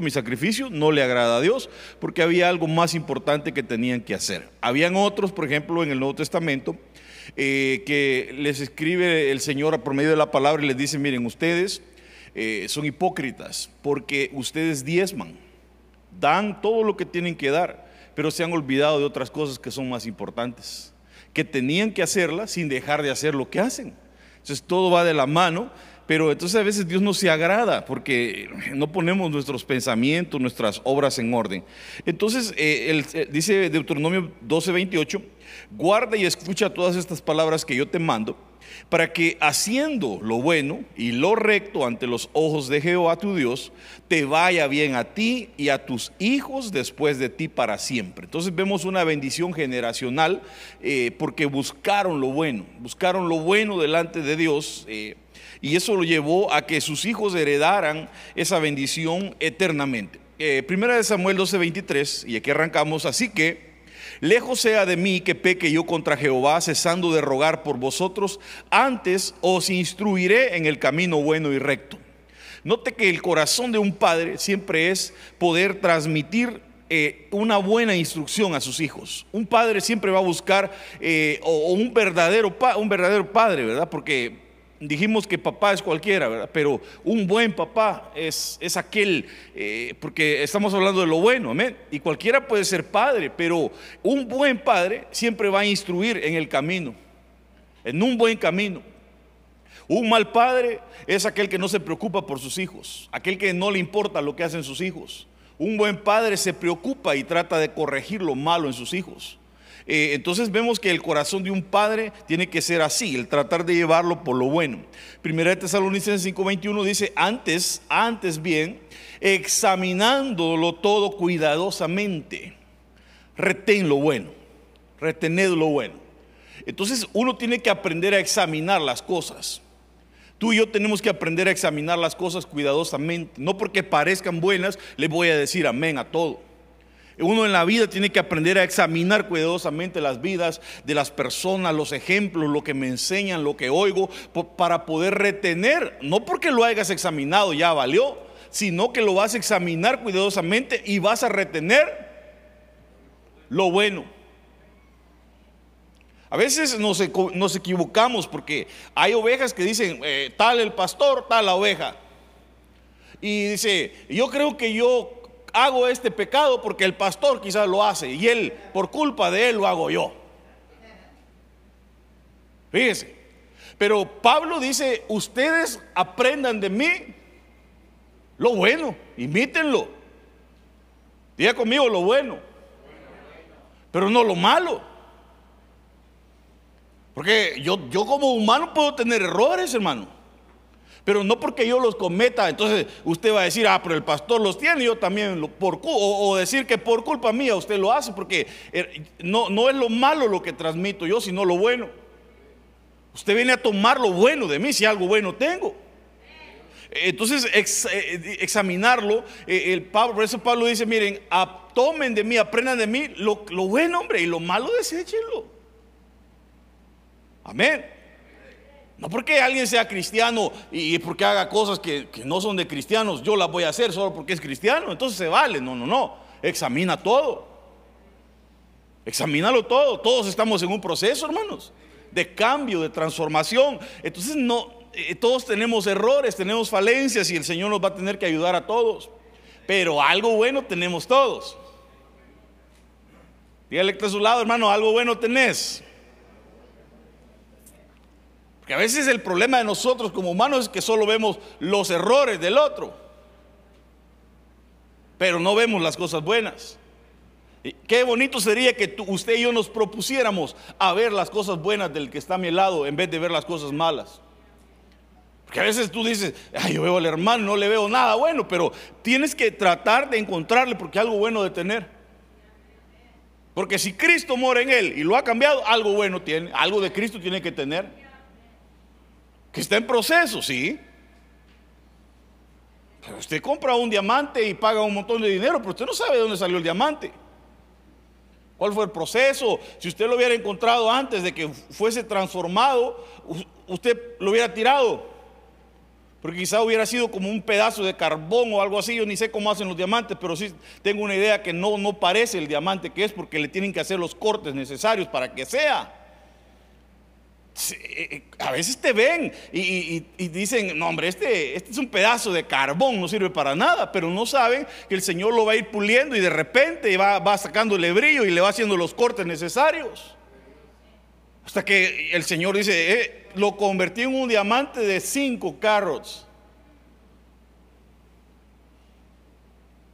mi sacrificio, no le agrada a Dios, porque había algo más importante que tenían que hacer. Habían otros, por ejemplo, en el Nuevo Testamento, eh, que les escribe el Señor por medio de la palabra y les dice, miren, ustedes eh, son hipócritas, porque ustedes diezman, dan todo lo que tienen que dar, pero se han olvidado de otras cosas que son más importantes, que tenían que hacerlas sin dejar de hacer lo que hacen. Entonces todo va de la mano pero entonces a veces Dios no se agrada porque no ponemos nuestros pensamientos, nuestras obras en orden. Entonces eh, eh, dice Deuteronomio 12, 28, guarda y escucha todas estas palabras que yo te mando, para que haciendo lo bueno y lo recto ante los ojos de Jehová tu Dios, te vaya bien a ti y a tus hijos después de ti para siempre. Entonces vemos una bendición generacional eh, porque buscaron lo bueno, buscaron lo bueno delante de Dios. Y eso lo llevó a que sus hijos heredaran esa bendición eternamente. Eh, primera de Samuel 12:23, y aquí arrancamos, así que lejos sea de mí que peque yo contra Jehová, cesando de rogar por vosotros, antes os instruiré en el camino bueno y recto. Note que el corazón de un padre siempre es poder transmitir eh, una buena instrucción a sus hijos. Un padre siempre va a buscar, eh, o, un, verdadero un verdadero padre, ¿verdad? Porque Dijimos que papá es cualquiera, ¿verdad? Pero un buen papá es, es aquel, eh, porque estamos hablando de lo bueno, amén. Y cualquiera puede ser padre, pero un buen padre siempre va a instruir en el camino, en un buen camino. Un mal padre es aquel que no se preocupa por sus hijos, aquel que no le importa lo que hacen sus hijos. Un buen padre se preocupa y trata de corregir lo malo en sus hijos. Eh, entonces vemos que el corazón de un padre tiene que ser así, el tratar de llevarlo por lo bueno. Primera de Tesalonicenses 5:21 dice, antes, antes bien, examinándolo todo cuidadosamente, retén lo bueno, retened lo bueno. Entonces uno tiene que aprender a examinar las cosas. Tú y yo tenemos que aprender a examinar las cosas cuidadosamente. No porque parezcan buenas, le voy a decir amén a todo. Uno en la vida tiene que aprender a examinar cuidadosamente las vidas de las personas, los ejemplos, lo que me enseñan, lo que oigo, para poder retener, no porque lo hayas examinado ya valió, sino que lo vas a examinar cuidadosamente y vas a retener lo bueno. A veces nos, equivocamos porque hay ovejas que dicen, eh, tal el pastor, tal la oveja. Y dice, yo creo que yo hago este pecado porque el pastor quizás lo hace y él, por culpa de él, lo hago yo. Fíjese. Pero Pablo dice, ustedes aprendan de mí lo bueno, imítenlo. Diga conmigo lo bueno, pero no lo malo. Porque yo, yo como humano puedo tener errores, hermano. Pero no porque yo los cometa, entonces usted va a decir, ah, pero el pastor los tiene, yo también, por, o, o decir que por culpa mía usted lo hace, porque eh, no, no es lo malo lo que transmito yo, sino lo bueno. Usted viene a tomar lo bueno de mí, si algo bueno tengo. Entonces, eh, examinarlo, eh, el Pablo, por eso Pablo dice, miren, tomen de mí, aprendan de mí lo, lo bueno, hombre, y lo malo deséchenlo. Amén. No porque alguien sea cristiano y porque haga cosas que, no son de cristianos, yo las voy a hacer solo porque es cristiano, entonces se vale. No, no, no. Examina todo. Examínalo todo. Todos estamos en un proceso, hermanos, de cambio, de transformación. Entonces, no, eh, todos tenemos errores, tenemos falencias y el Señor nos va a tener que ayudar a todos. Pero algo bueno tenemos todos. Dígale que está a su lado, hermano, algo bueno tenés. Que a veces el problema de nosotros como humanos es que solo vemos los errores del otro, pero no vemos las cosas buenas. qué bonito sería que usted y yo nos propusiéramos a ver las cosas buenas del que está a mi lado en vez de ver las cosas malas. Porque a veces tú dices, Ay, yo veo al hermano, no le veo nada bueno, pero tienes que tratar de encontrarle porque algo bueno de tener. Porque si Cristo mora en él y lo ha cambiado, algo bueno tiene, algo de Cristo tiene que tener que está en proceso, sí. Pero usted compra un diamante y paga un montón de dinero, pero usted no sabe de dónde salió el diamante. ¿Cuál fue el proceso? Si usted lo hubiera encontrado antes de que fuese transformado, usted lo hubiera tirado. Porque quizá hubiera sido como un pedazo de carbón o algo así. Yo ni sé cómo hacen los diamantes, pero sí tengo una idea que no, no parece el diamante que es porque le tienen que hacer los cortes necesarios para que sea. Eh, a veces te ven y, dicen, no hombre, este, este es un pedazo de carbón, no sirve para nada, pero no saben que el Señor lo va a ir puliendo y de repente va, va sacándole brillo y le va haciendo los cortes necesarios. Hasta que el Señor dice, eh, lo convertí en un diamante de cinco carros.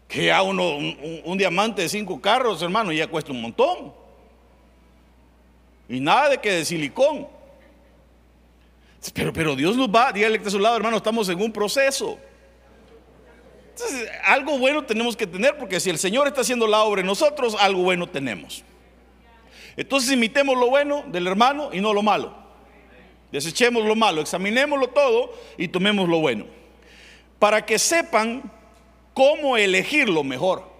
Que a uno, un, diamante de cinco carros, hermano, ya cuesta un montón. Y nada de que de silicón. Pero, pero Dios nos va, dígale que a su lado, hermano, estamos en un proceso. Entonces, algo bueno tenemos que tener, porque si el Señor está haciendo la obra en nosotros, algo bueno tenemos. Entonces imitemos lo bueno del hermano y no lo malo. Desechemos lo malo, examinémoslo todo y tomemos lo bueno. Para que sepan cómo elegir lo mejor.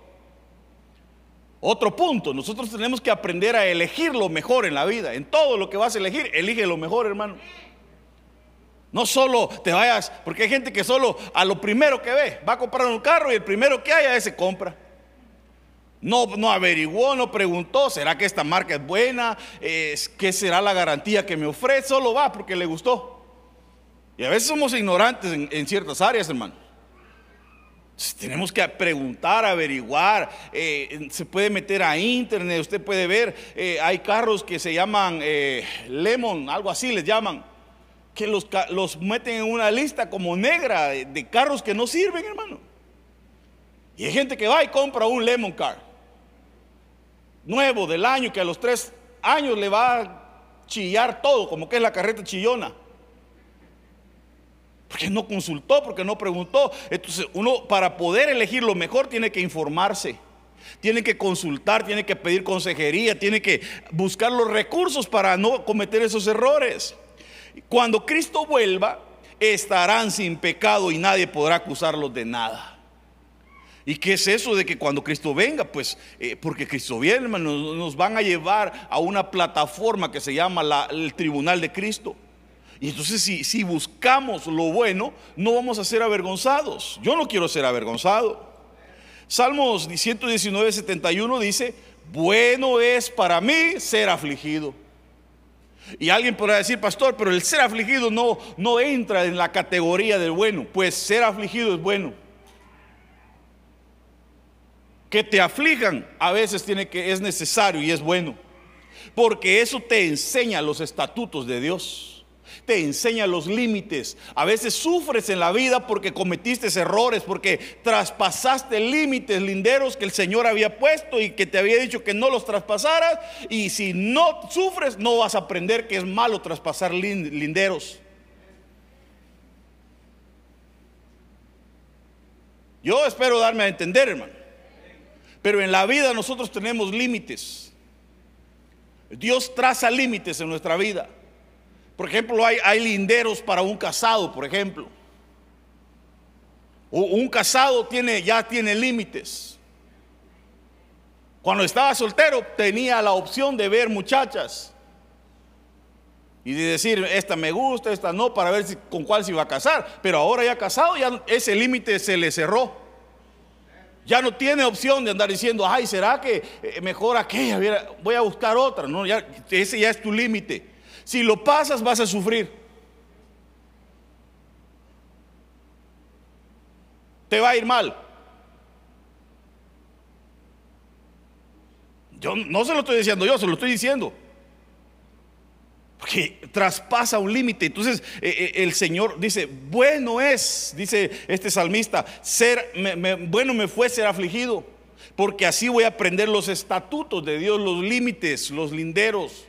Otro punto, nosotros tenemos que aprender a elegir lo mejor en la vida. En todo lo que vas a elegir, elige lo mejor, hermano. No solo te vayas, porque hay gente que solo a lo primero que ve, va a comprar un carro y el primero que haya ese compra. No, no averiguó, no preguntó, ¿será que esta marca es buena? ¿Qué será la garantía que me ofrece? Solo va porque le gustó. Y a veces somos ignorantes en, ciertas áreas, hermano. Tenemos que preguntar, averiguar. Eh, se puede meter a internet, usted puede ver. Eh, hay carros que se llaman eh, Lemon, algo así les llaman. Que los, los, meten en una lista como negra de carros que no sirven, hermano. Y hay gente que va y compra un Lemon Car nuevo del año que a los tres años le va a chillar todo, como que es la carreta chillona. Porque no consultó, porque no preguntó. Entonces uno para poder elegir lo mejor tiene que informarse, tiene que consultar, tiene que pedir consejería, tiene que buscar los recursos para no cometer esos errores. Cuando Cristo vuelva, estarán sin pecado y nadie podrá acusarlos de nada. ¿Y qué es eso de que cuando Cristo venga? Pues eh, porque Cristo viene, nos, van a llevar a una plataforma que se llama el Tribunal de Cristo. Y entonces si, si buscamos lo bueno, no vamos a ser avergonzados. Yo no quiero ser avergonzado. Salmos 119, 71 dice, bueno es para mí ser afligido. Y alguien podrá decir, pastor, pero el ser afligido no, no entra en la categoría del bueno. Pues ser afligido es bueno que te aflijan, a veces tiene que, es necesario y es bueno. Porque eso te enseña los estatutos de Dios. Te enseña los límites. A veces sufres en la vida porque cometiste errores, porque traspasaste límites linderos que el Señor había puesto y que te había dicho que no los traspasaras. Y si no sufres, no vas a aprender que es malo traspasar linderos. Yo espero darme a entender, hermano. Pero en la vida nosotros tenemos límites. Dios traza límites en nuestra vida. Por ejemplo, hay, linderos para un casado, por ejemplo. Un casado tiene, ya tiene límites. Cuando estaba soltero tenía la opción de ver muchachas y de decir, esta me gusta, esta no, para ver con cuál se iba a casar. Pero ahora ya casado, ya ese límite se le cerró. Ya no tiene opción de andar diciendo, ay, ¿será que eh, mejor aquella? Voy a buscar otra. No, ya, ese ya es tu límite. Si lo pasas, vas a sufrir. Te va a ir mal. Yo no se lo estoy diciendo yo, se lo estoy diciendo que traspasa un límite. Entonces eh, eh, el Señor dice, bueno es, dice este salmista, ser, bueno me fue ser afligido, porque así voy a aprender los estatutos de Dios, los límites, los linderos.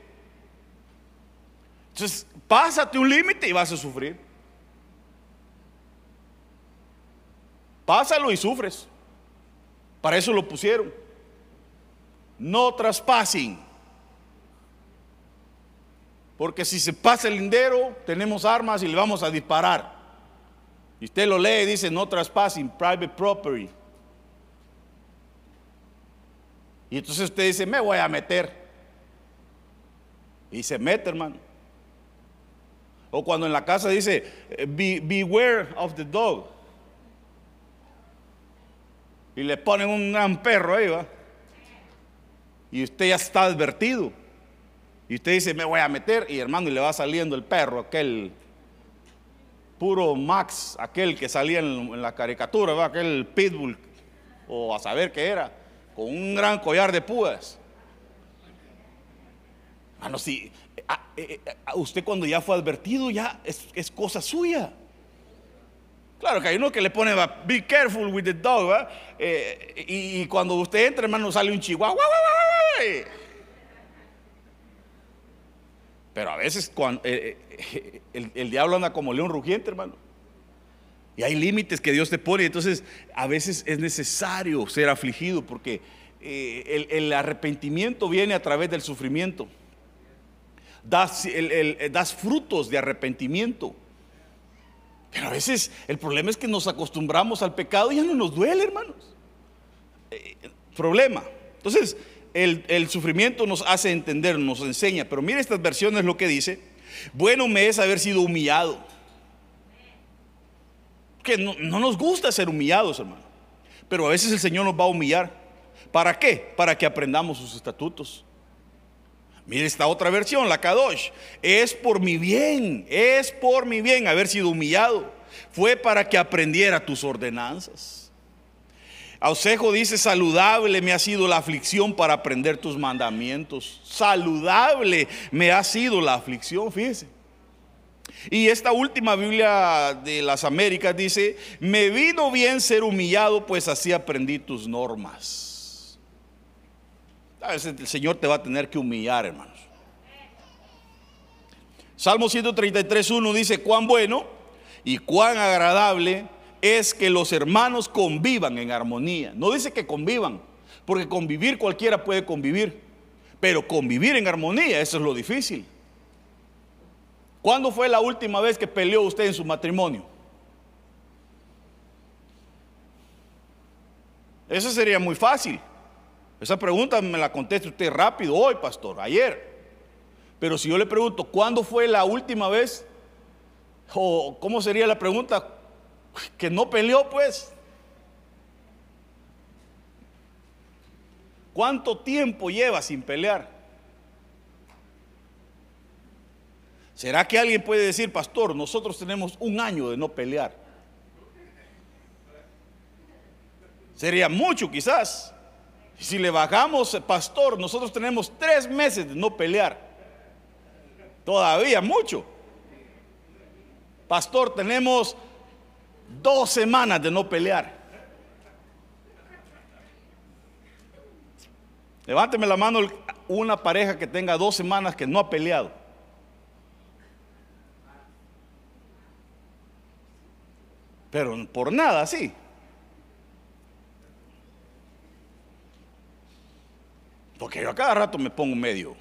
Entonces, pásate un límite y vas a sufrir. Pásalo y sufres. Para eso lo pusieron. No traspasen porque si se pasa el lindero, tenemos armas y le vamos a disparar. Y usted lo lee y dice, no traspassing, private property. Y entonces usted dice, me voy a meter. Y se mete, hermano. O cuando en la casa dice, eh, beware of the dog. Y le ponen un gran perro ahí, va. Y usted ya está advertido. Y usted dice, me voy a meter. Y hermano, y le va saliendo el perro, aquel puro Max, aquel que salía en, la caricatura, ¿va? aquel pitbull, o a saber qué era, con un gran collar de púas. Hermano, si usted cuando ya fue advertido, ya es, cosa suya. Claro que hay uno que le pone, be careful with the dog, eh, y, cuando usted entra, hermano, sale un chihuahua. Pero a veces cuando, el, diablo anda como león rugiente, hermano. Y hay límites que Dios te pone. Entonces, a veces es necesario ser afligido porque el arrepentimiento viene a través del sufrimiento das, das frutos de arrepentimiento. Pero a veces el problema es que nos acostumbramos al pecado y ya no nos duele, hermanos. Eh, problema. Entonces, el, sufrimiento nos hace entender, nos enseña. Pero mire estas versiones lo que dice. Bueno me es haber sido humillado. Que no, no nos gusta ser humillados, hermano. Pero a veces el Señor nos va a humillar. ¿Para qué? Para que aprendamos sus estatutos. Mire esta otra versión, la Kadosh. Es por mi bien, es por mi bien haber sido humillado. Fue para que aprendiera tus ordenanzas. Ausejo dice, saludable me ha sido la aflicción para aprender tus mandamientos. Saludable me ha sido la aflicción, fíjese. Y esta última Biblia de las Américas dice, me vino bien ser humillado, pues así aprendí tus normas. El Señor te va a tener que humillar, hermanos. Salmo 133.1 dice, cuán bueno y cuán agradable es que los hermanos convivan en armonía. No dice que convivan, porque convivir cualquiera puede convivir, pero convivir en armonía, eso es lo difícil. ¿Cuándo fue la última vez que peleó usted en su matrimonio? Eso sería muy fácil. Esa pregunta me la contesta usted rápido hoy, pastor, ayer. Pero si yo le pregunto, ¿cuándo fue la última vez? O cómo sería la pregunta que no peleó, pues. ¿Cuánto tiempo lleva sin pelear? ¿Será que alguien puede decir, pastor, nosotros tenemos un año de no pelear? Sería mucho quizás. Si le bajamos, pastor, nosotros tenemos tres meses de no pelear. Todavía mucho. Pastor, tenemos dos semanas de no pelear. Levánteme la mano una pareja que tenga dos semanas que no ha peleado. Pero por nada, sí. Porque yo a cada rato me pongo medio.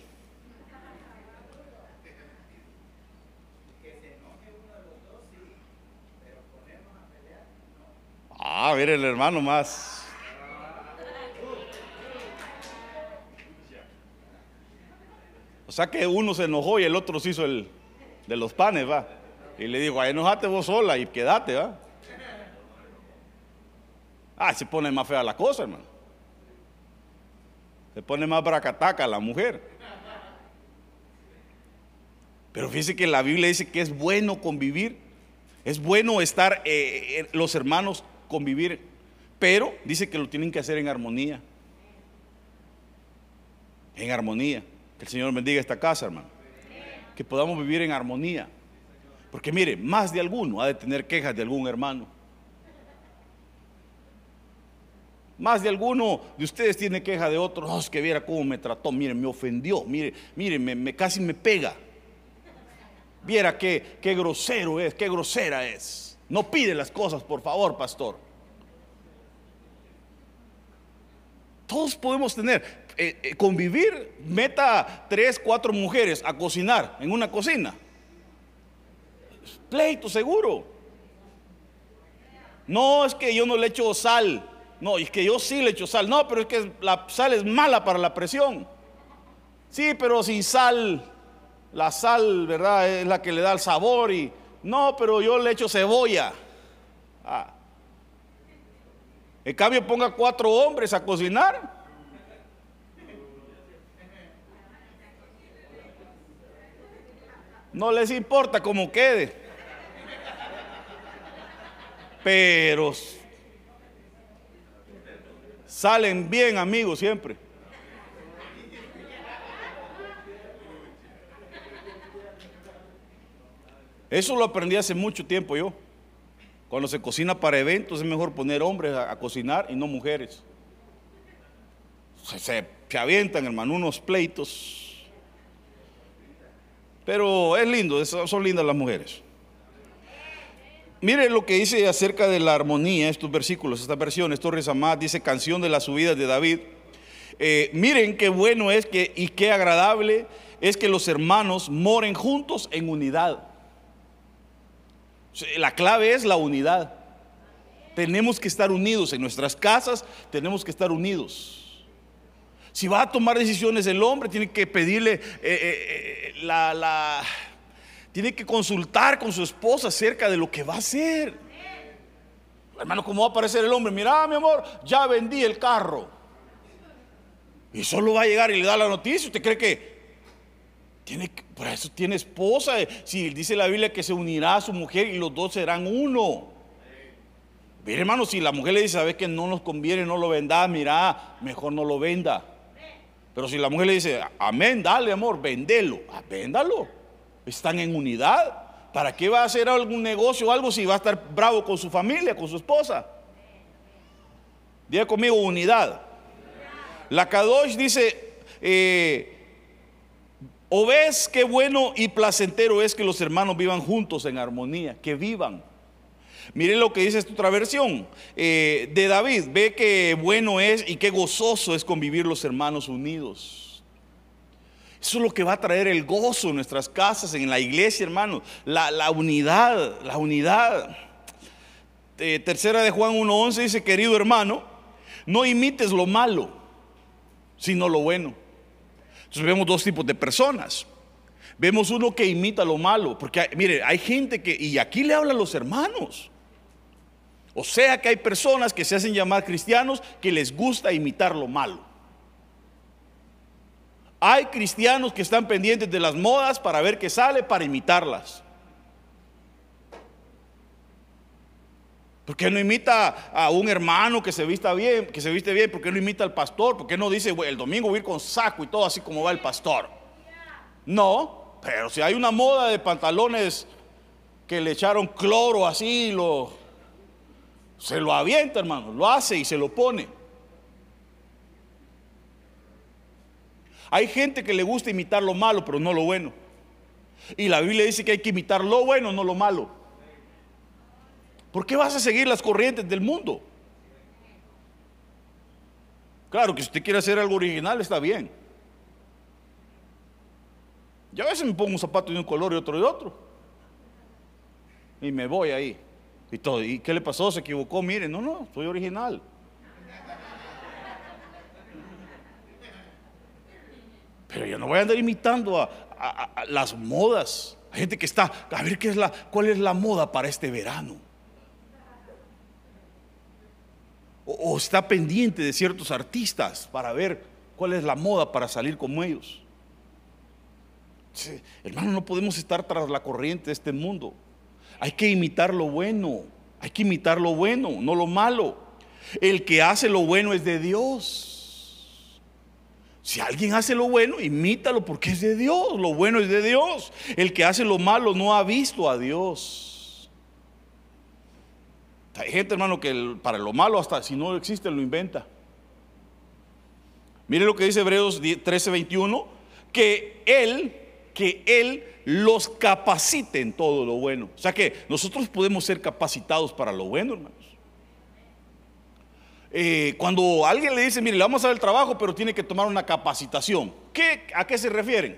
Ah, mire el hermano más. O sea que uno se enojó y el otro se hizo el de los panes, va. Y le digo, enojate vos sola y quédate, va. Ah, se pone más fea la cosa, hermano. Se pone más bracataca la mujer. Pero fíjese que la Biblia dice que es bueno convivir. Es bueno estar eh, eh, los hermanos convivir. Pero dice que lo tienen que hacer en armonía. En armonía. Que el Señor bendiga esta casa, hermano. Que podamos vivir en armonía. Porque mire, más de alguno ha de tener quejas de algún hermano. Más de alguno de ustedes tiene queja de otro. Oh, que viera cómo me trató. Mire, me ofendió. Mire, mire, me, casi me pega. Viera qué, qué grosero es, qué grosera es. No pide las cosas, por favor, pastor. Todos podemos tener, eh, eh, convivir, meta tres, cuatro mujeres a cocinar en una cocina. Pleito seguro. No es que yo no le echo sal no, es que yo sí le echo sal. No, pero es que la sal es mala para la presión. Sí, pero sin sal la sal, ¿verdad? Es la que le da el sabor y no, pero yo le echo cebolla. Ah. En cambio, ponga cuatro hombres a cocinar. No les importa cómo quede. Pero salen bien amigos siempre. Eso lo aprendí hace mucho tiempo yo. Cuando se cocina para eventos es mejor poner hombres a, cocinar y no mujeres. Se, se, avientan, hermano, unos pleitos. Pero es lindo, son lindas las mujeres. Mire lo que dice acerca de la armonía, estos versículos, esta versión, Torres Amad, dice canción de la subida de David. Eh, miren qué bueno es que y qué agradable es que los hermanos moren juntos en unidad. La clave es la unidad. Tenemos que estar unidos en nuestras casas, tenemos que estar unidos. Si va a tomar decisiones el hombre, tiene que pedirle eh, eh, la, tiene que consultar con su esposa acerca de lo que va a hacer. Hermano, ¿cómo va a aparecer el hombre? Mira, mi amor, ya vendí el carro. Y solo va a llegar y le da la noticia. ¿Usted cree que tiene, por eso tiene esposa. Si dice la Biblia que se unirá a su mujer y los dos serán uno. Mire, hermano, si la mujer le dice, sabes que no nos conviene, no lo venda, mira, mejor no lo venda. Pero si la mujer le dice, amén, dale amor, vendelo, ah, véndalo. Están en unidad. ¿Para qué va a hacer algún negocio o algo si va a estar bravo con su familia, con su esposa? Diga conmigo, unidad. La Kadosh dice, eh, ¿O ves qué bueno y placentero es que los hermanos vivan juntos en armonía? Que vivan. Miren lo que dice esta otra versión eh, de David. Ve qué bueno es y qué gozoso es convivir los hermanos unidos. Eso es lo que va a traer el gozo en nuestras casas, en la iglesia, hermanos. La, unidad, la unidad. Eh, tercera de Juan 1.11 dice, querido hermano, no imites lo malo, sino lo bueno. Entonces vemos dos tipos de personas. Vemos uno que imita lo malo, porque mire, hay gente que, y aquí le hablan los hermanos. O sea que hay personas que se hacen llamar cristianos que les gusta imitar lo malo. Hay cristianos que están pendientes de las modas para ver qué sale, para imitarlas. ¿Por qué no imita a un hermano que se vista bien, que se viste bien? ¿Por qué no imita al pastor? ¿Por qué no dice el domingo voy a ir con saco y todo así como va el pastor? No, pero si hay una moda de pantalones que le echaron cloro así, lo, se lo avienta, hermano, lo hace y se lo pone. Hay gente que le gusta imitar lo malo, pero no lo bueno. Y la Biblia dice que hay que imitar lo bueno, no lo malo. ¿Por qué vas a seguir las corrientes del mundo? Claro que si usted quiere hacer algo original está bien. Yo a veces me pongo un zapato de un color y otro de otro. Y me voy ahí. Y todo. ¿Y qué le pasó? Se equivocó. Mire, no, no, soy original. Pero yo no voy a andar imitando a, las modas. Hay gente que está, a ver qué es la, cuál es la moda para este verano. o, está pendiente de ciertos artistas para ver cuál es la moda para salir como ellos. hermano, no podemos estar tras la corriente de este mundo. Hay que imitar lo bueno, hay que imitar lo bueno, no lo malo. El que hace lo bueno es de Dios. Si alguien hace lo bueno, imítalo porque es de Dios. Lo bueno es de Dios. El que hace lo malo no ha visto a Dios. Hay gente, hermano, que para lo malo, hasta si no existe, lo inventa. Mire lo que dice Hebreos 13:21, que Él, que Él los capacite en todo lo bueno. O sea que nosotros podemos ser capacitados para lo bueno, hermanos. Eh, cuando alguien le dice, mire, le vamos a dar el trabajo, pero tiene que tomar una capacitación, ¿qué, ¿a qué se refieren?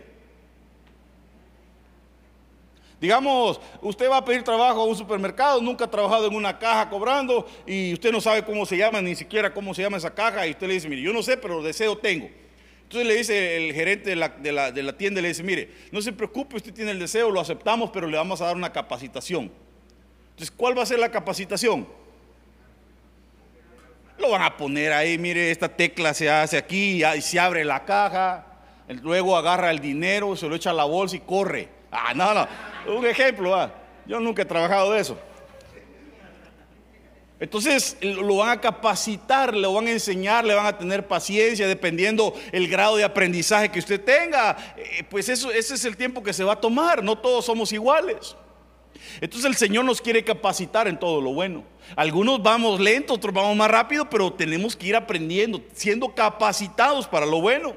Digamos, usted va a pedir trabajo a un supermercado, nunca ha trabajado en una caja cobrando y usted no sabe cómo se llama, ni siquiera cómo se llama esa caja y usted le dice, mire, yo no sé, pero deseo tengo. Entonces le dice el gerente de la, de, la, de la, tienda, le dice, mire, no se preocupe, usted tiene el deseo, lo aceptamos, pero le vamos a dar una capacitación. Entonces, ¿cuál va a ser la capacitación? Lo van a poner ahí, mire, esta tecla se hace aquí y se abre la caja, luego agarra el dinero, se lo echa a la bolsa y corre. Ah, no, no, un ejemplo, ah. yo nunca he trabajado de eso. Entonces lo van a capacitar, lo van a enseñar, le van a tener paciencia, dependiendo el grado de aprendizaje que usted tenga. Eh, pues eso, ese es el tiempo que se va a tomar. No todos somos iguales. Entonces el Señor nos quiere capacitar en todo lo bueno. Algunos vamos lento, otros vamos más rápido, pero tenemos que ir aprendiendo, siendo capacitados para lo bueno.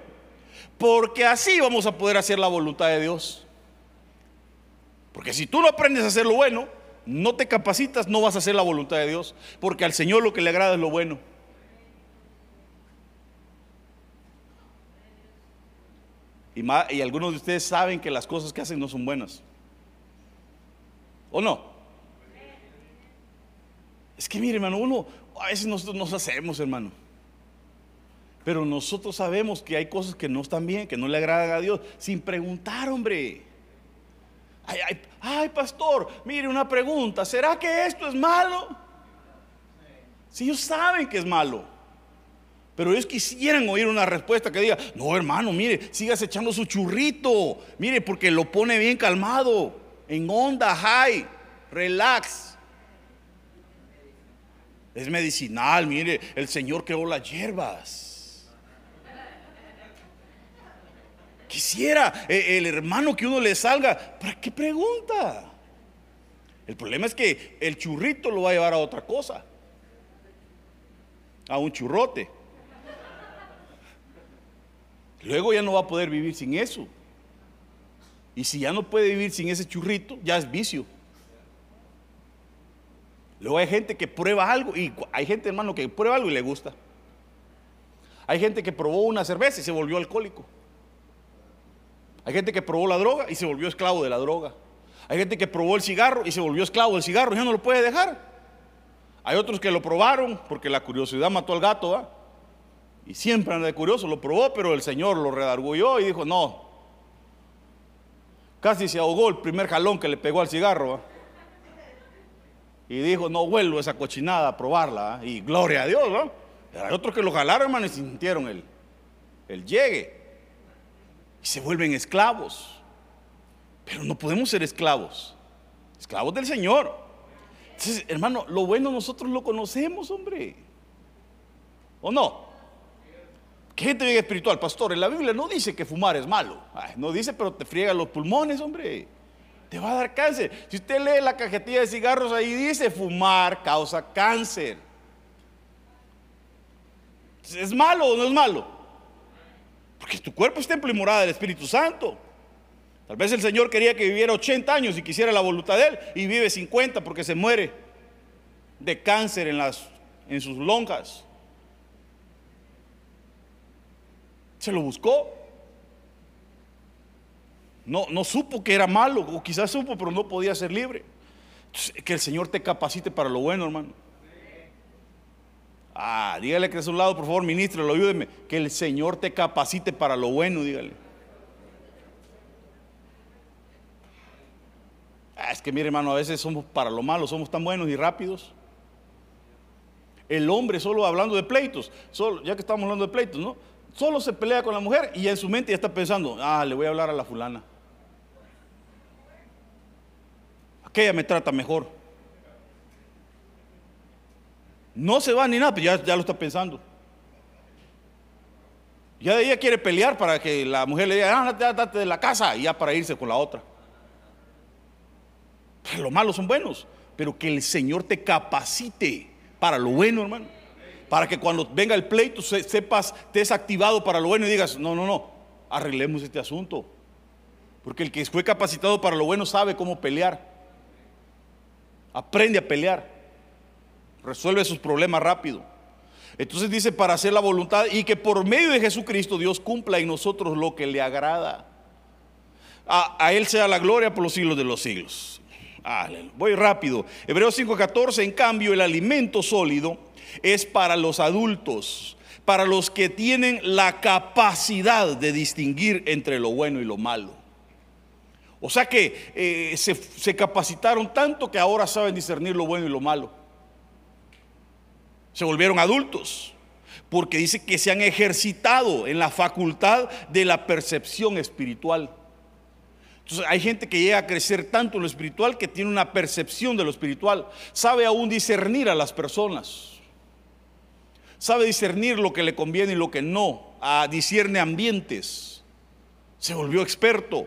Porque así vamos a poder hacer la voluntad de Dios. Porque si tú no aprendes a hacer lo bueno, no te capacitas, no vas a hacer la voluntad de Dios, porque al Señor lo que le agrada es lo bueno. Y, y algunos de ustedes saben que las cosas que hacen no son buenas. ¿O no? Es que mire, hermano, uno a veces nosotros nos hacemos, hermano. Pero nosotros sabemos que hay cosas que no están bien, que no le agradan a Dios, sin preguntar, hombre. Ay, pastor, mire una pregunta, ¿será que esto es malo? Si ellos saben que es malo, pero ellos quisieran oír una respuesta que diga, no hermano, mire, sigas echando su churrito, mire, porque lo pone bien calmado, en onda, high, relax. Es medicinal, mire, el Señor creó las hierbas. Quisiera eh, el hermano que uno le salga. ¿Para qué pregunta? El problema es que el churrito lo va a llevar a otra cosa. A un churrote. Luego ya no va a poder vivir sin eso. Y si ya no puede vivir sin ese churrito, ya es vicio. Luego hay gente que prueba algo y hay gente, hermano, que prueba algo y le gusta. Hay gente que probó una cerveza y se volvió alcohólico. Hay gente que probó la droga y se volvió esclavo de la droga. Hay gente que probó el cigarro y se volvió esclavo del cigarro ya no lo puede dejar. Hay otros que lo probaron porque la curiosidad mató al gato, Y siempre anda de curioso, lo probó, pero el Señor lo redargulló y dijo, no. Casi se ahogó el primer jalón que le pegó al cigarro, Y dijo, no vuelvo esa cochinada a probarla, y gloria a Dios, ¿no? Hay otros que lo jalaron, hermano, y sintieron el, el llegue y se vuelven esclavos. Pero no podemos ser esclavos, esclavos del Señor. Entonces, hermano, lo bueno nosotros lo conocemos, hombre. ¿O no? ¿Qué gente bien espiritual, pastor? En la Biblia no dice que fumar es malo. no dice, pero te friega los pulmones, hombre. Te va a dar cáncer. Si usted lee la cajetilla de cigarros, ahí dice fumar causa cáncer. ¿Es malo o no es malo? Porque tu cuerpo es templo y morada del Espíritu Santo. Tal vez el Señor quería que viviera 80 años y quisiera la voluntad de Él y vive 50 porque se muere de cáncer en, las, en sus lonjas. Se lo buscó. No, no supo que era malo, o quizás supo, pero no podía ser libre. que el Señor te capacite para lo bueno, hermano. Ah, dígale que a su lado, por favor, ministro, lo ayúdeme. Que el Señor te capacite para lo bueno, dígale. Ah, es que mire, hermano, a veces somos para lo malo, somos tan buenos y rápidos. El hombre, solo hablando de pleitos, solo, ya que estamos hablando de pleitos, ¿no? Solo se pelea con la mujer y en su mente ya está pensando, ah, le voy a hablar a la fulana. Aquella me trata mejor. No se va ni nada, pero ya, ya lo está pensando. Ya ella quiere pelear para que la mujer le diga, ah, date de la casa, y ya para irse con la otra. Pero los malos son buenos, pero que el Señor te capacite para lo bueno, hermano. Para que cuando venga el pleito sepas, estés activado para lo bueno y digas, no, no, no, arreglemos este asunto. Porque el que fue capacitado para lo bueno sabe cómo pelear. Aprende a pelear resuelve sus problemas rápido. Entonces dice para hacer la voluntad y que por medio de Jesucristo Dios cumpla en nosotros lo que le agrada. A, Él sea la gloria por los siglos de los siglos. Voy rápido. Hebreos 5:14, en cambio, el alimento sólido es para los adultos, para los que tienen la capacidad de distinguir entre lo bueno y lo malo. O sea que eh, se, se capacitaron tanto que ahora saben discernir lo bueno y lo malo. Se volvieron adultos porque dice que se han ejercitado en la facultad de la percepción espiritual. Entonces hay gente que llega a crecer tanto en lo espiritual que tiene una percepción de lo espiritual, sabe aún discernir a las personas, sabe discernir lo que le conviene y lo que no, a, discierne ambientes, se volvió experto.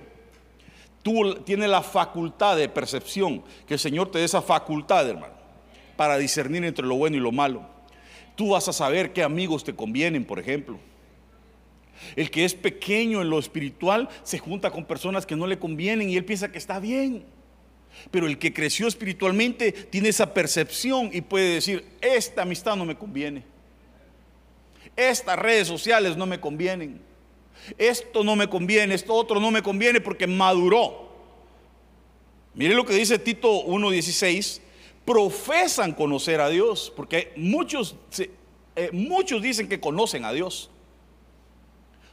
Tú tienes la facultad de percepción, que el Señor te dé esa facultad, hermano, para discernir entre lo bueno y lo malo. Tú vas a saber qué amigos te convienen, por ejemplo. El que es pequeño en lo espiritual se junta con personas que no le convienen y él piensa que está bien. Pero el que creció espiritualmente tiene esa percepción y puede decir, esta amistad no me conviene. Estas redes sociales no me convienen. Esto no me conviene, esto otro no me conviene porque maduró. Mire lo que dice Tito 1.16. Profesan conocer a Dios, porque muchos, eh, muchos dicen que conocen a Dios.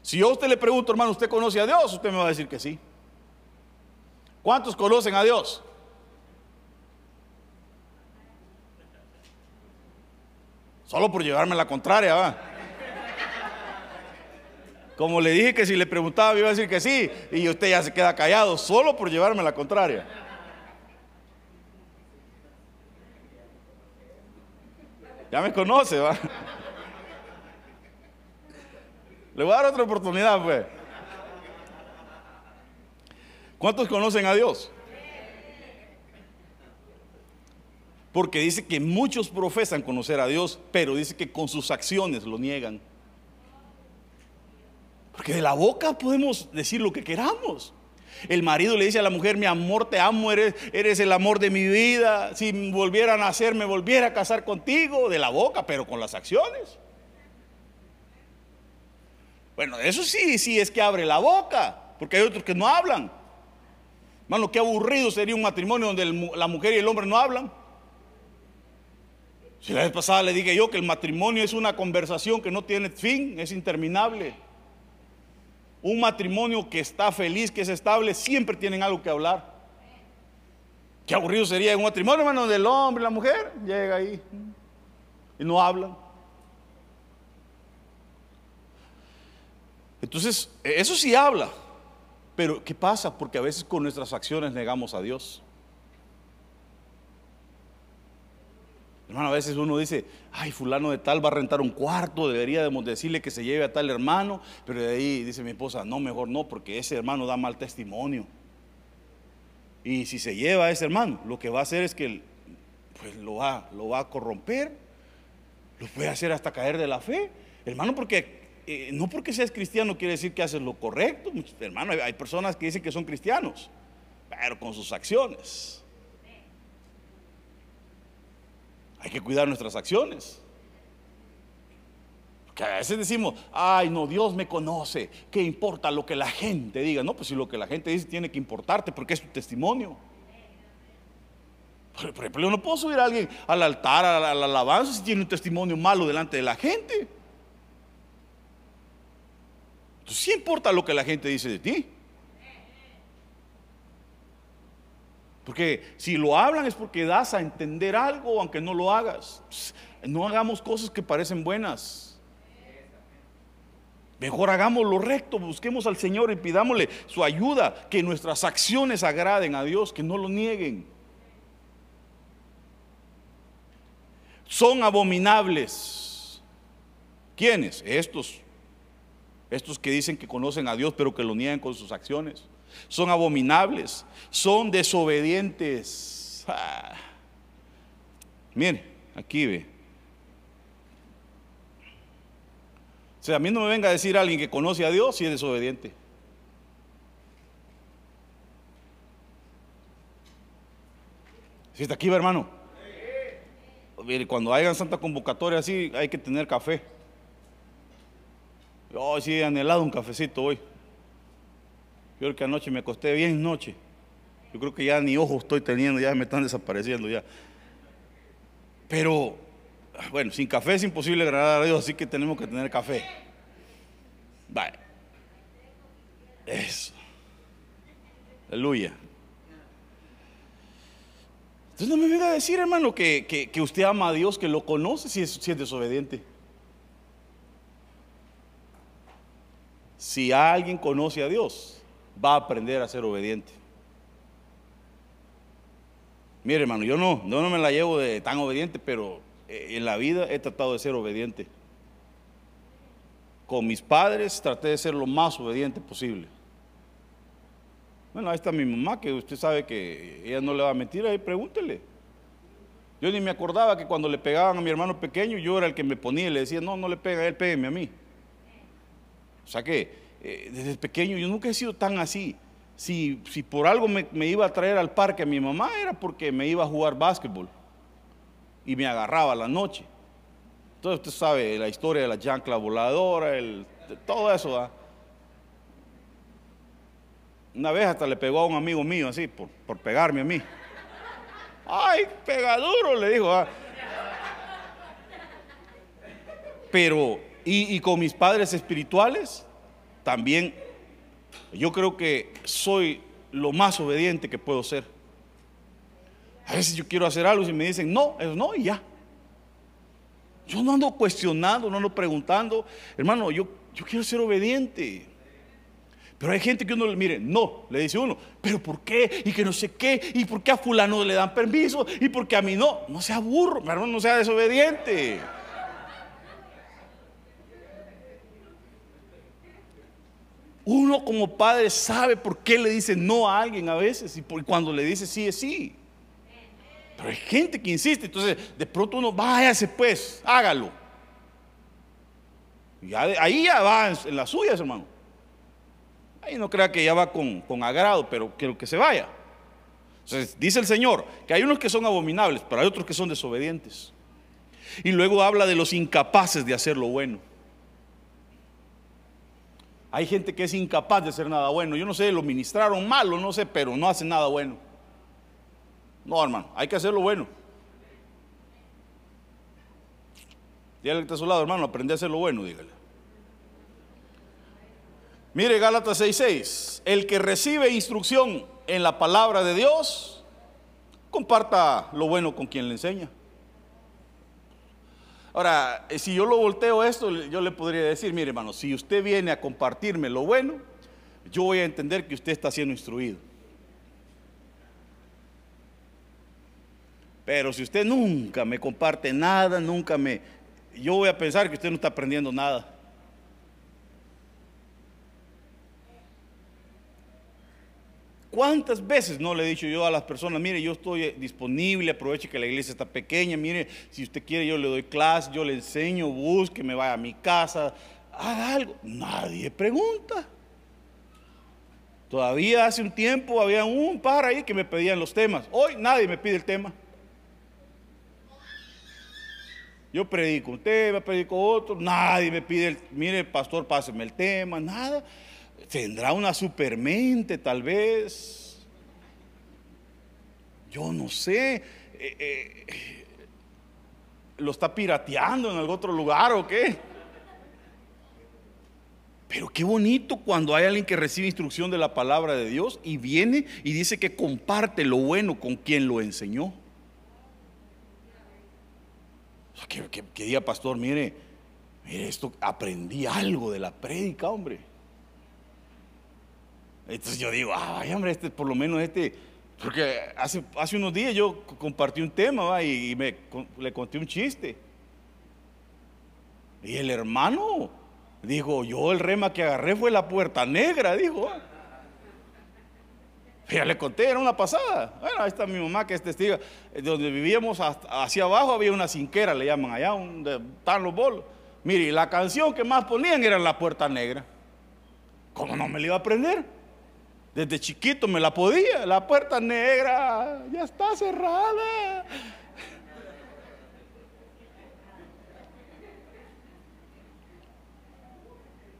Si yo a usted le pregunto, hermano, ¿usted conoce a Dios? Usted me va a decir que sí. ¿Cuántos conocen a Dios? Solo por llevarme la contraria, va. Como le dije que si le preguntaba me iba a decir que sí y usted ya se queda callado solo por llevarme la contraria. Ya me conoce, va. Le voy a dar otra oportunidad, pues. ¿Cuántos conocen a Dios? Porque dice que muchos profesan conocer a Dios, pero dice que con sus acciones lo niegan. Porque de la boca podemos decir lo que queramos. El marido le dice a la mujer, mi amor, te amo, eres, eres el amor de mi vida. Si volviera a nacer, me volviera a casar contigo, de la boca, pero con las acciones. Bueno, eso sí, sí es que abre la boca, porque hay otros que no hablan. Mano, qué aburrido sería un matrimonio donde la mujer y el hombre no hablan. Si la vez pasada le dije yo que el matrimonio es una conversación que no tiene fin, es interminable. Un matrimonio que está feliz, que es estable, siempre tienen algo que hablar. Qué aburrido sería un matrimonio, hermano, del hombre y la mujer. Llega ahí y no hablan. Entonces, eso sí habla. Pero ¿qué pasa? Porque a veces con nuestras acciones negamos a Dios. Hermano, a veces uno dice, ay, fulano de tal va a rentar un cuarto, deberíamos decirle que se lleve a tal hermano, pero de ahí dice mi esposa, no, mejor no, porque ese hermano da mal testimonio. Y si se lleva a ese hermano, lo que va a hacer es que pues, lo, va, lo va a corromper, lo puede hacer hasta caer de la fe. Hermano, porque eh, no porque seas cristiano quiere decir que haces lo correcto. Hermano, hay personas que dicen que son cristianos, pero con sus acciones. Hay que cuidar nuestras acciones. Porque a veces decimos, ay, no, Dios me conoce, ¿qué importa lo que la gente diga? No, pues si lo que la gente dice tiene que importarte porque es tu testimonio. Por ejemplo, yo no puedo subir a alguien al altar, a la, alabanza, si tiene un testimonio malo delante de la gente. Entonces, sí importa lo que la gente dice de ti. Porque si lo hablan es porque das a entender algo, aunque no lo hagas. No hagamos cosas que parecen buenas. Mejor hagamos lo recto, busquemos al Señor y pidámosle su ayuda, que nuestras acciones agraden a Dios, que no lo nieguen. Son abominables. ¿Quiénes? Estos estos que dicen que conocen a Dios pero que lo niegan con sus acciones. Son abominables, son desobedientes. Ah. Mire, aquí ve. O sea, a mí no me venga a decir alguien que conoce a Dios si es desobediente. Si está aquí, hermano. Mire, cuando hayan santa convocatoria así, hay que tener café. Yo sí he anhelado un cafecito hoy. Yo que anoche me acosté bien noche. Yo creo que ya ni ojos estoy teniendo, ya me están desapareciendo ya. Pero, bueno, sin café es imposible agradar a Dios, así que tenemos que tener café. Vale. Eso. Aleluya. Entonces no me venga a decir, hermano, que, usted ama a Dios, que lo conoce si es, si es desobediente. Si alguien conoce a Dios, va a aprender a ser obediente. Mire, hermano, yo no, no, no me la llevo de tan obediente, pero eh, en la vida he tratado de ser obediente. Con mis padres traté de ser lo más obediente posible. Bueno, ahí está mi mamá, que usted sabe que ella no le va a mentir, ahí pregúntele. Yo ni me acordaba que cuando le pegaban a mi hermano pequeño, yo era el que me ponía y le decía, no, no le pega él, pégueme a mí. O sea que eh, desde pequeño yo nunca he sido tan así. Si, si por algo me, iba a traer al parque a mi mamá, era porque me iba a jugar básquetbol y me agarraba la noche. Entonces usted sabe la historia de la chancla voladora, el, todo eso. Una vez hasta le pegó a un amigo mío así, por, por pegarme a mí. Ay, pegaduro, le dijo. Pero, y, con mis padres espirituales, también yo creo que soy lo más obediente que puedo ser. A veces yo quiero hacer algo y me dicen, no, es no y ya. Yo no ando cuestionando, no ando preguntando. Hermano, yo, yo quiero ser obediente. Pero hay gente que uno le mire, no, le dice uno, pero ¿por qué? Y que no sé qué, y por qué a fulano le dan permiso, y por qué a mí no. No sea burro, hermano, no sea desobediente. Uno como padre sabe por qué le dice no a alguien a veces, y cuando le dice sí es sí. Pero hay gente que insiste, entonces de pronto uno, váyase pues, hágalo. Y ahí ya va en las suyas, hermano. Ahí no crea que ya va con, agrado, pero quiero que se vaya. Entonces, dice el Señor que hay unos que son abominables, pero hay otros que son desobedientes. Y luego habla de los incapaces de hacer lo bueno. Hay gente que es incapaz de hacer nada bueno. Yo no sé, lo ministraron mal o no sé, pero no hacen nada bueno. No, hermano, hay que hacer lo bueno. Dígale que está a su lado, hermano, aprende a hacer lo bueno, dígale. Mire Gálatas 6:6, el que recibe instrucción en la palabra de Dios, comparta lo bueno con quien le enseña. Ahora, eh, si yo lo volteo esto, yo le podría decir, mire hermano, si usted viene a compartirme lo bueno, yo voy a entender que usted está siendo instruido. Pero si usted nunca me comparte nada, nunca me... Yo voy a pensar que usted no está aprendiendo nada. ¿Cuántas veces no le he dicho yo a las personas, mire, yo estoy disponible, aproveche que la iglesia está pequeña, mire, si usted quiere yo le doy clase, yo le enseño, busque, me vaya a mi casa, haga algo. Nadie pregunta. Todavía hace un tiempo había un par ahí que me pedían los temas. Hoy nadie me pide el tema. Yo predico un tema, predico otro, nadie me pide el, mire, pastor, páseme el tema, nada. Tendrá una supermente tal vez. Yo no sé. Eh, eh, ¿Lo está pirateando en algún otro lugar o qué? Pero qué bonito cuando hay alguien que recibe instrucción de la palabra de Dios y viene y dice que comparte lo bueno con quien lo enseñó. ¿Qué, qué día, pastor? Mire, mire, esto aprendí algo de la prédica, hombre. Entonces yo digo, ay, hombre, este, por lo menos este, porque hace, hace unos días yo compartí un tema y, me, le conté un chiste. Y el hermano dijo, yo el rema que agarré fue la puerta negra, dijo. Ya le conté, era una pasada. Bueno, ahí está mi mamá que es testigo. Donde vivíamos hacia abajo había una cinquera, le llaman allá, donde están los bolos. Mire, la canción que más ponían era La Puerta Negra. ¿Cómo no me la iba a aprender? Desde chiquito me la podía. La puerta negra ya está cerrada.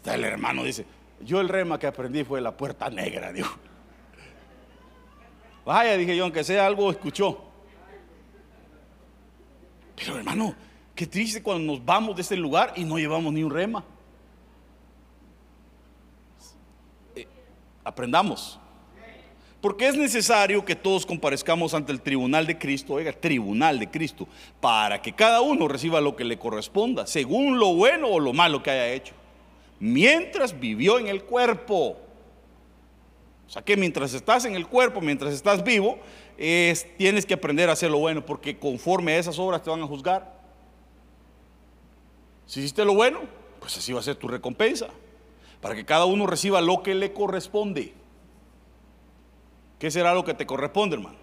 El hermano dice, yo el rema que aprendí fue la puerta negra, dijo. Vaya, dije yo, aunque sea algo, escuchó. Pero hermano, qué triste cuando nos vamos de este lugar y no llevamos ni un rema. Aprendamos. Porque es necesario que todos comparezcamos ante el tribunal de Cristo, oiga, tribunal de Cristo, para que cada uno reciba lo que le corresponda, según lo bueno o lo malo que haya hecho, mientras vivió en el cuerpo. O sea que mientras estás en el cuerpo, mientras estás vivo, tienes que aprender a hacer lo bueno, porque conforme a esas obras te van a juzgar. Si hiciste lo bueno, pues así va a ser tu recompensa, para que cada uno reciba lo que le corresponde. ¿Qué será lo que te corresponde, hermano?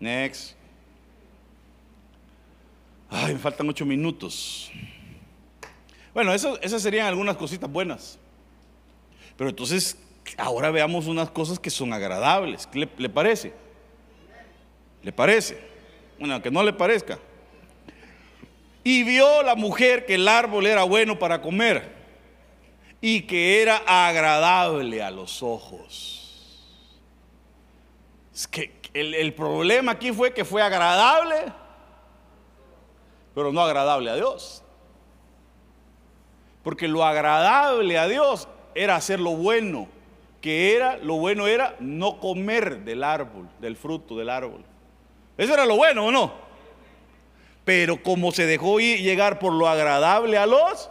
Next. Ay, me faltan ocho minutos. Bueno, esas serían algunas cositas buenas. Pero entonces, ahora veamos unas cosas que son agradables. ¿Qué le, le parece? ¿Le parece? Bueno, que no le parezca. Y vio la mujer que el árbol era bueno para comer y que era agradable a los ojos. Es que el, problema aquí fue que fue agradable, pero no agradable a Dios. Porque lo agradable a Dios era hacer lo bueno, que era, lo bueno era no comer del árbol, del fruto del árbol. Eso era lo bueno, ¿o no? Pero como se dejó llegar por lo agradable a los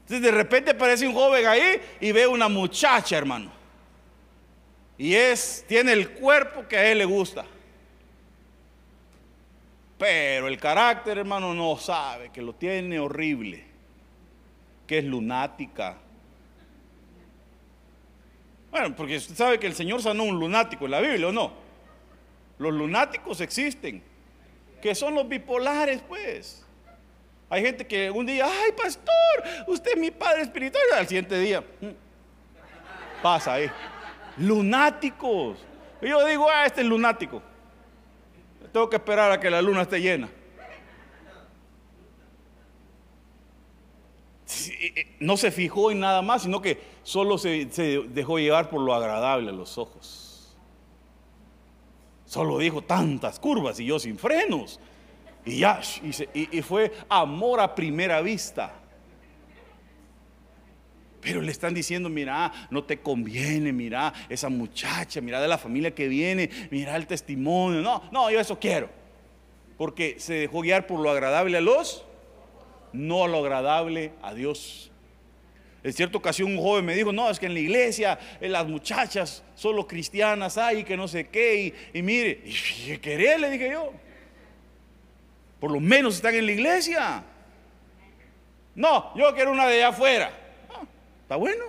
entonces de repente aparece un joven ahí y ve una muchacha, hermano. Y es, tiene el cuerpo que a él le gusta. Pero el carácter, hermano, no sabe que lo tiene horrible, que es lunática. Bueno, porque usted sabe que el Señor sanó un lunático en la Biblia, ¿o no? Los lunáticos existen, que son los bipolares, pues. Hay gente que un día, ay pastor, usted es mi padre espiritual, y al siguiente día, mm, pasa ahí. Lunáticos. Y yo digo, ah, este es lunático. Tengo que esperar a que la luna esté llena. No se fijó en nada más, sino que solo se, se dejó llevar por lo agradable a los ojos. Solo dijo tantas curvas y yo sin frenos. Y ya, y, fue amor a primera vista. Pero le están diciendo, mira, no te conviene, mira, esa muchacha, mira de la familia que viene, mira el testimonio. No, no, yo eso quiero. Porque se dejó guiar por lo agradable a los, no lo agradable a Dios. En cierta ocasión un joven me dijo, no, es que en la iglesia en las muchachas solo cristianas hay, que no sé qué, y, mire, y, querer, le dije yo. Por lo menos están en la iglesia. No, yo quiero una de allá afuera. Ah, está bueno.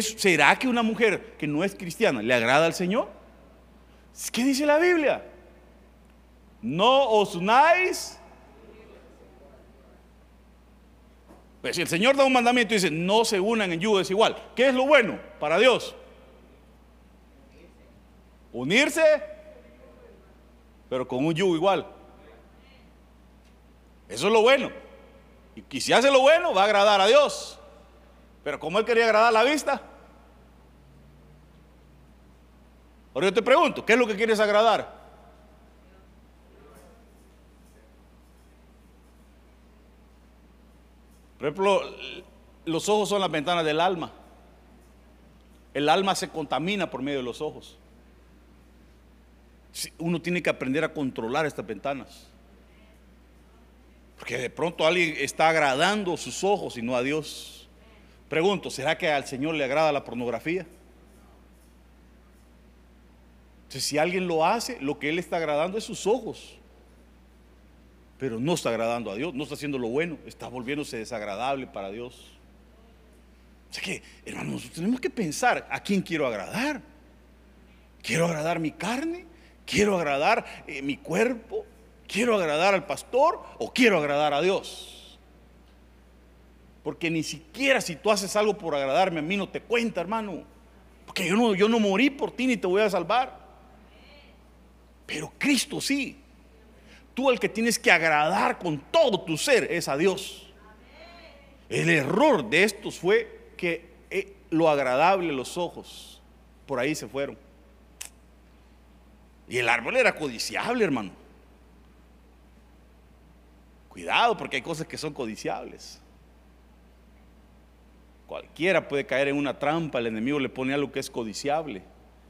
¿Será que una mujer que no es cristiana le agrada al Señor? ¿Qué dice la Biblia? No os unáis. Pues si el Señor da un mandamiento y dice, no se unan en yugo desigual, ¿qué es lo bueno para Dios? Unirse, pero con un yugo igual. Eso es lo bueno. Y si hace lo bueno, va a agradar a Dios. Pero como él quería agradar la vista. Ahora yo te pregunto, ¿qué es lo que quieres agradar? Por ejemplo, los ojos son las ventanas del alma. El alma se contamina por medio de los ojos. Uno tiene que aprender a controlar estas ventanas. Porque de pronto alguien está agradando sus ojos y no a Dios. Pregunto, ¿será que al Señor le agrada la pornografía? Entonces, si alguien lo hace, lo que él está agradando es sus ojos. Pero no está agradando a Dios, no está haciendo lo bueno, está volviéndose desagradable para Dios. O sea que, hermanos, tenemos que pensar a quién quiero agradar. ¿Quiero agradar mi carne? ¿Quiero agradar eh, mi cuerpo? ¿Quiero agradar al pastor o quiero agradar a Dios? Porque ni siquiera si tú haces algo por agradarme a mí no te cuenta, hermano. Porque yo no, yo no morí por ti ni te voy a salvar. Pero Cristo sí. Tú el que tienes que agradar con todo tu ser es a Dios. El error de estos fue que eh, lo agradable, los ojos, por ahí se fueron. Y el árbol era codiciable, hermano. Cuidado, porque hay cosas que son codiciables. Cualquiera puede caer en una trampa, el enemigo le pone algo que es codiciable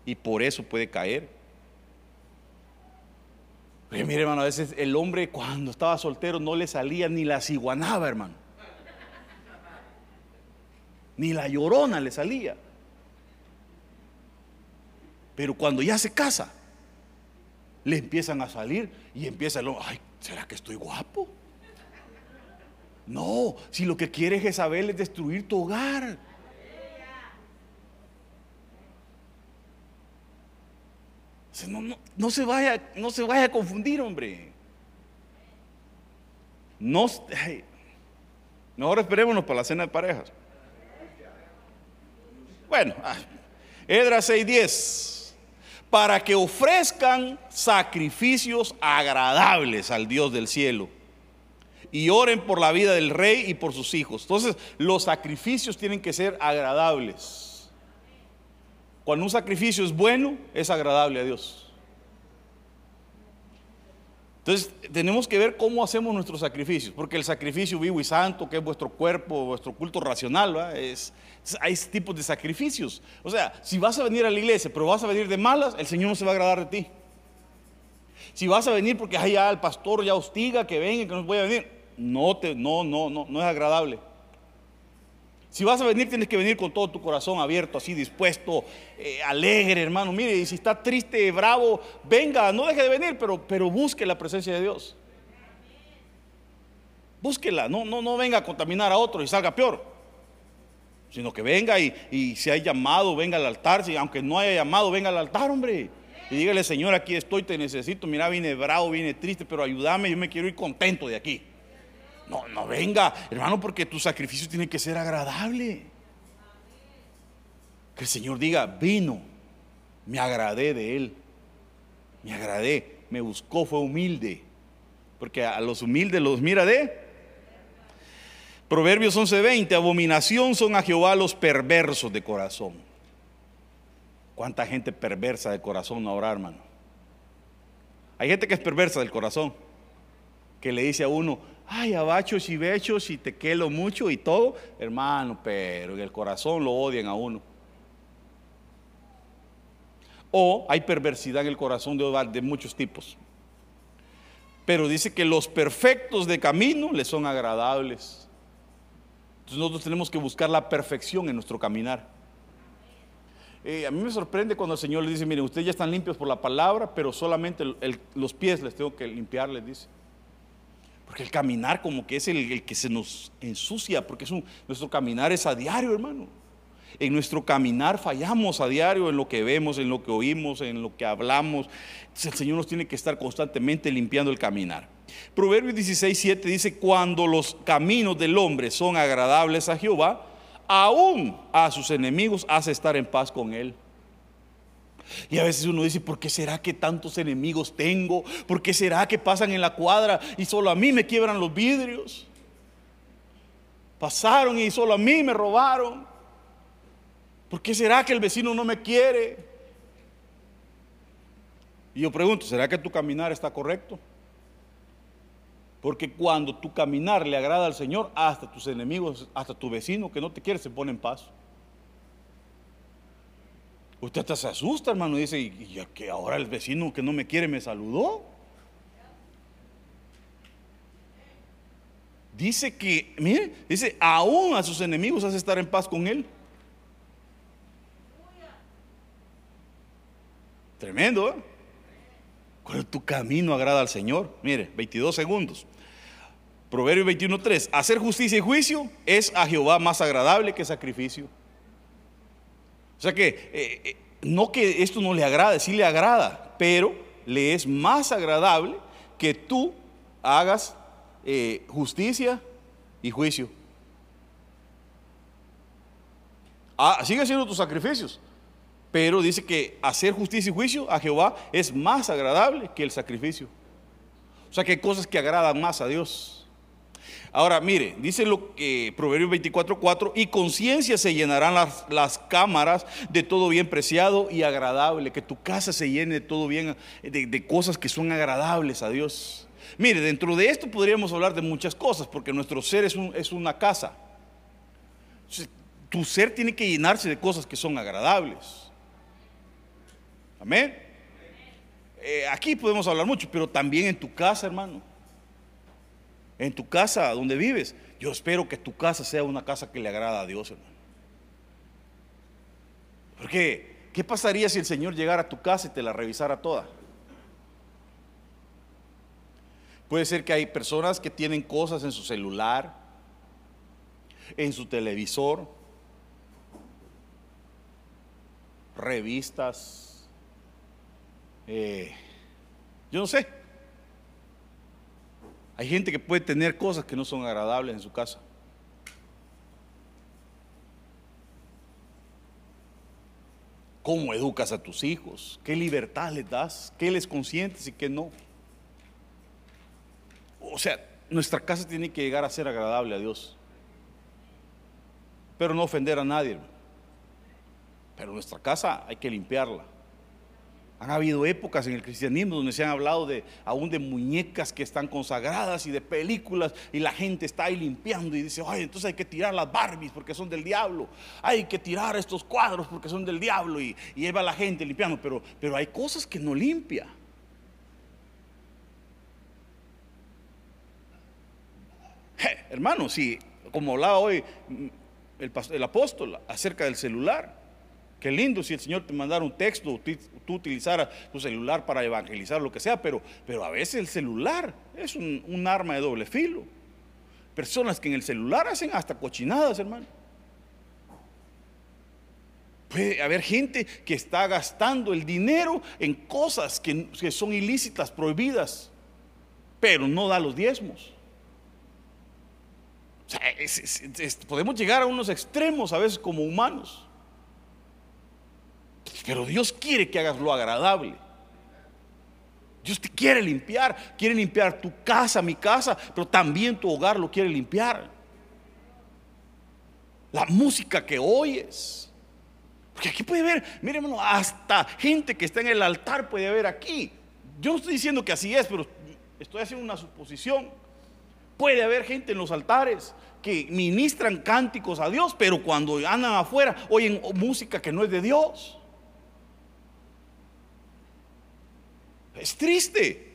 y por eso puede caer. Mire, hermano, a veces el hombre cuando estaba soltero no le salía ni la ciguanaba, hermano. Ni la llorona le salía. Pero cuando ya se casa, le empiezan a salir y empieza el hombre, ay, ¿será que estoy guapo? No, si lo que quiere Jezabel es destruir tu hogar. No, se vaya, no se vaya a confundir, hombre. No, mejor esperémonos para la cena de parejas. Bueno, ah, Edras 6:10, para que ofrezcan sacrificios agradables al Dios del cielo y oren por la vida del rey y por sus hijos. Entonces, los sacrificios tienen que ser agradables. Cuando un sacrificio es bueno, es agradable a Dios. Entonces, tenemos que ver cómo hacemos nuestros sacrificios, porque el sacrificio vivo y santo, que es vuestro cuerpo, vuestro culto racional, es, hay tipos de sacrificios. O sea, si vas a venir a la iglesia, pero vas a venir de malas, el Señor no se va a agradar de ti. Si vas a venir porque ya el pastor ya hostiga que venga, que no voy a venir, no, te, no, no, no, no es agradable. Si vas a venir, tienes que venir con todo tu corazón abierto, así dispuesto, eh, alegre, hermano. Mire, y si está triste, bravo, venga, no deje de venir, pero, pero busque la presencia de Dios. Búsquela, no, no, no venga a contaminar a otro y salga peor. Sino que venga y, y si hay llamado, venga al altar. Si, aunque no haya llamado, venga al altar, hombre. Y dígale, Señor, aquí estoy, te necesito. Mira, vine bravo, vine triste, pero ayúdame, yo me quiero ir contento de aquí. No, no venga, hermano, porque tu sacrificio tiene que ser agradable. Que el Señor diga, vino, me agradé de él. Me agradé, me buscó, fue humilde. Porque a los humildes los mira de. Proverbios 11:20, abominación son a Jehová los perversos de corazón. ¿Cuánta gente perversa de corazón ahora, hermano? Hay gente que es perversa del corazón, que le dice a uno, ay, abachos y bechos y te quelo mucho y todo, hermano, pero en el corazón lo odian a uno. O hay perversidad en el corazón de, de muchos tipos. Pero dice que los perfectos de camino le son agradables. Entonces nosotros tenemos que buscar la perfección en nuestro caminar. Eh, a mí me sorprende cuando el Señor le dice, miren, ustedes ya están limpios por la palabra, pero solamente los pies les tengo que limpiar, les dice. Porque el caminar como que es el, que se nos ensucia, porque es nuestro caminar es a diario, hermano. En nuestro caminar fallamos a diario en lo que vemos, en lo que oímos, en lo que hablamos. el Señor nos tiene que estar constantemente limpiando el caminar. Proverbios 16, 7 dice, cuando los caminos del hombre son agradables a Jehová, aún a sus enemigos hace estar en paz con él. Y a veces uno dice, ¿por qué será que tantos enemigos tengo? ¿Por qué será que pasan en la cuadra y solo a mí me quiebran los vidrios? Pasaron y solo a mí me robaron. ¿Por qué será que el vecino no me quiere? Y yo pregunto, ¿será que tu caminar está correcto? Porque cuando tu caminar le agrada al Señor, hasta tus enemigos, hasta tu vecino que no te quiere, se pone en paz. Usted hasta se asusta, hermano, y dice, ¿y que ahora el vecino que no me quiere me saludó? Dice que, mire, dice, aún a sus enemigos hace estar en paz con él. Tremendo, ¿eh? Cuando tu camino agrada al Señor. Mire, 22 segundos. Proverbio 21.3. Hacer justicia y juicio es a Jehová más agradable que sacrificio. O sea que eh, eh, no que esto no le agrade, sí le agrada, pero le es más agradable que tú hagas eh, justicia y juicio. Ah, sigue haciendo tus sacrificios, pero dice que hacer justicia y juicio a Jehová es más agradable que el sacrificio. O sea que hay cosas que agradan más a Dios. Ahora, mire, dice lo que Proverbios 24:4, y conciencia se llenarán las, las, cámaras de todo bien preciado y agradable, que tu casa se llene de todo bien, de, de cosas que son agradables a Dios. Mire, dentro de esto podríamos hablar de muchas cosas, porque nuestro ser es, un, es una casa. Tu ser tiene que llenarse de cosas que son agradables. Amén. Eh, aquí podemos hablar mucho, pero también en tu casa, hermano. En tu casa donde vives. Yo espero que tu casa sea una casa que le agrada a Dios, hermano. Porque, ¿qué pasaría si el Señor llegara a tu casa y te la revisara toda? Puede ser que hay personas que tienen cosas en su celular, en su televisor, revistas, eh, yo no sé. Hay gente que puede tener cosas que no son agradables en su casa. ¿Cómo educas a tus hijos? ¿Qué libertad les das? ¿Qué les consientes y qué no? O sea, nuestra casa tiene que llegar a ser agradable a Dios. Pero no ofender a nadie. Pero nuestra casa hay que limpiarla. Han habido épocas en el cristianismo donde se han hablado de aún de muñecas que están consagradas y de películas y la gente está ahí limpiando y dice, ay, entonces hay que tirar las Barbies porque son del diablo, hay que tirar estos cuadros porque son del diablo y, y lleva la gente limpiando, pero, pero hay cosas que no limpia. hermano, si, como hablaba hoy el, apóstol acerca del celular, Qué lindo si el Señor te mandara un texto, tú utilizaras tu celular para evangelizar, lo que sea, pero, pero a veces el celular es un, arma de doble filo. Personas que en el celular hacen hasta cochinadas, hermano. Puede haber gente que está gastando el dinero en cosas que son ilícitas, prohibidas, pero no da los diezmos podemos llegar a unos extremos a veces como humanos. Pero Dios quiere que hagas lo agradable. Dios te quiere limpiar, quiere limpiar tu casa, mi casa, pero también tu hogar lo quiere limpiar. La música que oyes. Porque aquí puede ver, miren, hasta gente que está en el altar puede haber aquí. Yo no estoy diciendo que así es, pero estoy haciendo una suposición. Puede haber gente en los altares que ministran cánticos a Dios, pero cuando andan afuera oyen música que no es de Dios. Es triste.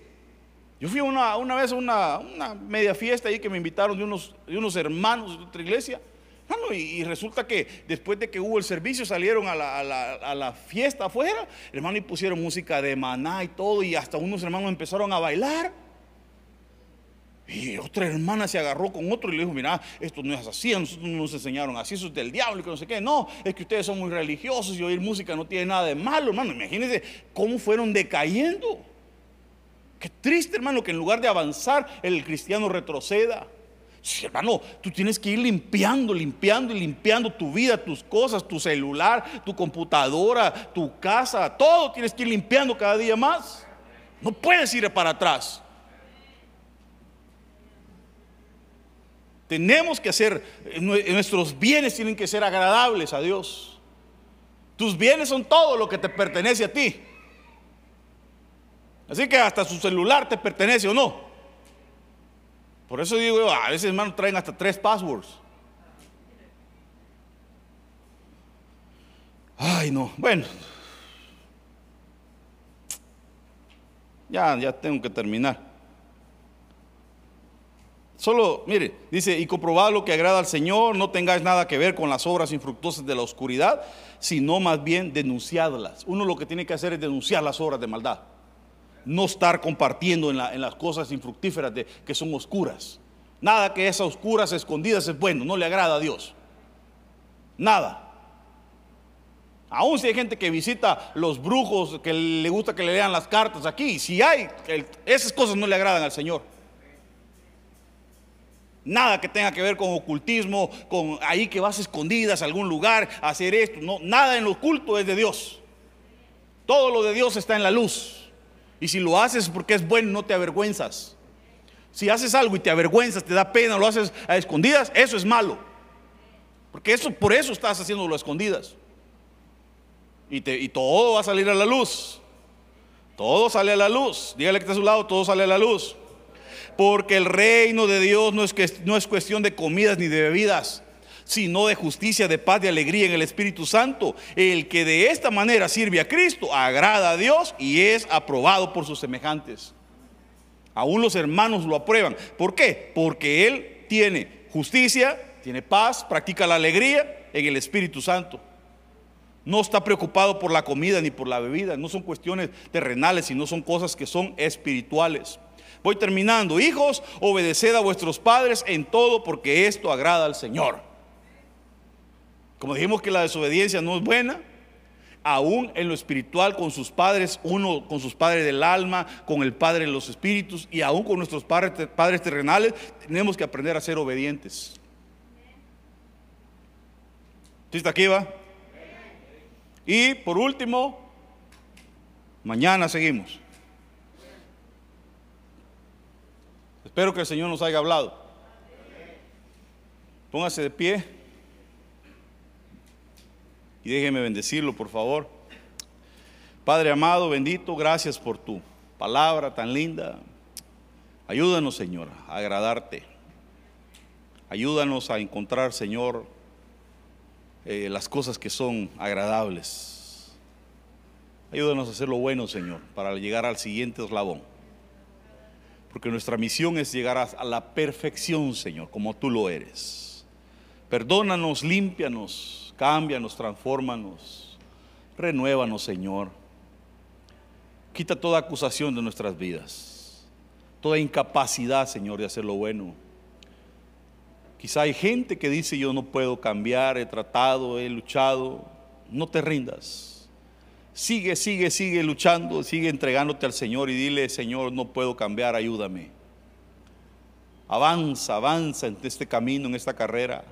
Yo fui una, una vez a una, una, media fiesta ahí que me invitaron de unos, de unos hermanos de otra iglesia. y, resulta que después de que hubo el servicio salieron a la, a la, fiesta afuera, hermano, y pusieron música de maná y todo, y hasta unos hermanos empezaron a bailar. Y otra hermana se agarró con otro y le dijo, mira, esto no es así, a nosotros nos enseñaron así, eso es del diablo y que no sé qué. No, es que ustedes son muy religiosos y oír música no tiene nada de malo, hermano. Imagínense cómo fueron decayendo. Qué triste, hermano, que en lugar de avanzar, el cristiano retroceda. Sí, hermano, tú tienes que ir limpiando, limpiando y limpiando tu vida, tus cosas, tu celular, tu computadora, tu casa, todo tienes que ir limpiando cada día más. No puedes ir para atrás. Tenemos que hacer, nuestros bienes tienen que ser agradables a Dios. Tus bienes son todo lo que te pertenece a ti. Así que hasta su celular te pertenece o no. Por eso digo, a veces hermanos traen hasta tres passwords. Ay, no. Bueno. Ya, ya tengo que terminar. Solo, mire, dice, y comprobad lo que agrada al Señor, no tengáis nada que ver con las obras infructuosas de la oscuridad, sino más bien denunciadlas. Uno lo que tiene que hacer es denunciar las obras de maldad. No estar compartiendo en, las cosas infructíferas que son oscuras. Nada que esas oscuras, escondidas es bueno, no le agrada a Dios. Nada. Aún si hay gente que visita los brujos, que le gusta que le lean las cartas aquí, si hay, esas cosas no le agradan al Señor. Nada que tenga que ver con ocultismo, con ahí que vas escondidas a algún lugar a hacer esto. No, nada en lo oculto es de Dios. Todo lo de Dios está en la luz. Y si lo haces porque es bueno, no te avergüenzas. Si haces algo y te avergüenzas, te da pena, lo haces a escondidas, eso es malo. Porque eso, por eso estás haciéndolo a escondidas. Y, y todo va a salir a la luz. Todo sale a la luz. Dígale que está a su lado, todo sale a la luz. Porque el reino de Dios no es, no es cuestión de comidas ni de bebidas, sino de justicia, de paz, de alegría en el Espíritu Santo. El que de esta manera sirve a Cristo, agrada a Dios y es aprobado por sus semejantes. Aún los hermanos lo aprueban. ¿Por qué? Porque Él tiene justicia, tiene paz, practica la alegría en el Espíritu Santo. No está preocupado por la comida ni por la bebida. No son cuestiones terrenales, sino son cosas que son espirituales. Voy terminando. Hijos, obedeced a vuestros padres en todo porque esto agrada al Señor. Como dijimos que la desobediencia no es buena, aún en lo espiritual con sus padres, uno con sus padres del alma, con el Padre de los espíritus y aún con nuestros padres, terrenales, tenemos que aprender a ser obedientes. ¿Sí está aquí, va? Y por último, mañana seguimos. Espero que el Señor nos haya hablado. Póngase de pie. Y déjeme bendecirlo, por favor. Padre amado, bendito, gracias por tu palabra tan linda. Ayúdanos, Señor, a agradarte. Ayúdanos a encontrar, Señor, eh, las cosas que son agradables. Ayúdanos a hacer lo bueno, Señor, para llegar al siguiente eslabón. Porque nuestra misión es llegar a la perfección, Señor, como tú lo eres. Perdónanos, límpianos, cámbianos, transfórmanos, renuévanos, Señor. Quita toda acusación de nuestras vidas, toda incapacidad, Señor, de hacer lo bueno. Quizá hay gente que dice yo no puedo cambiar, he tratado, he luchado. No te rindas. Sigue, sigue, sigue luchando, sigue entregándote al Señor y dile, Señor, no puedo cambiar, ayúdame. Avanza, avanza en este camino, en esta carrera.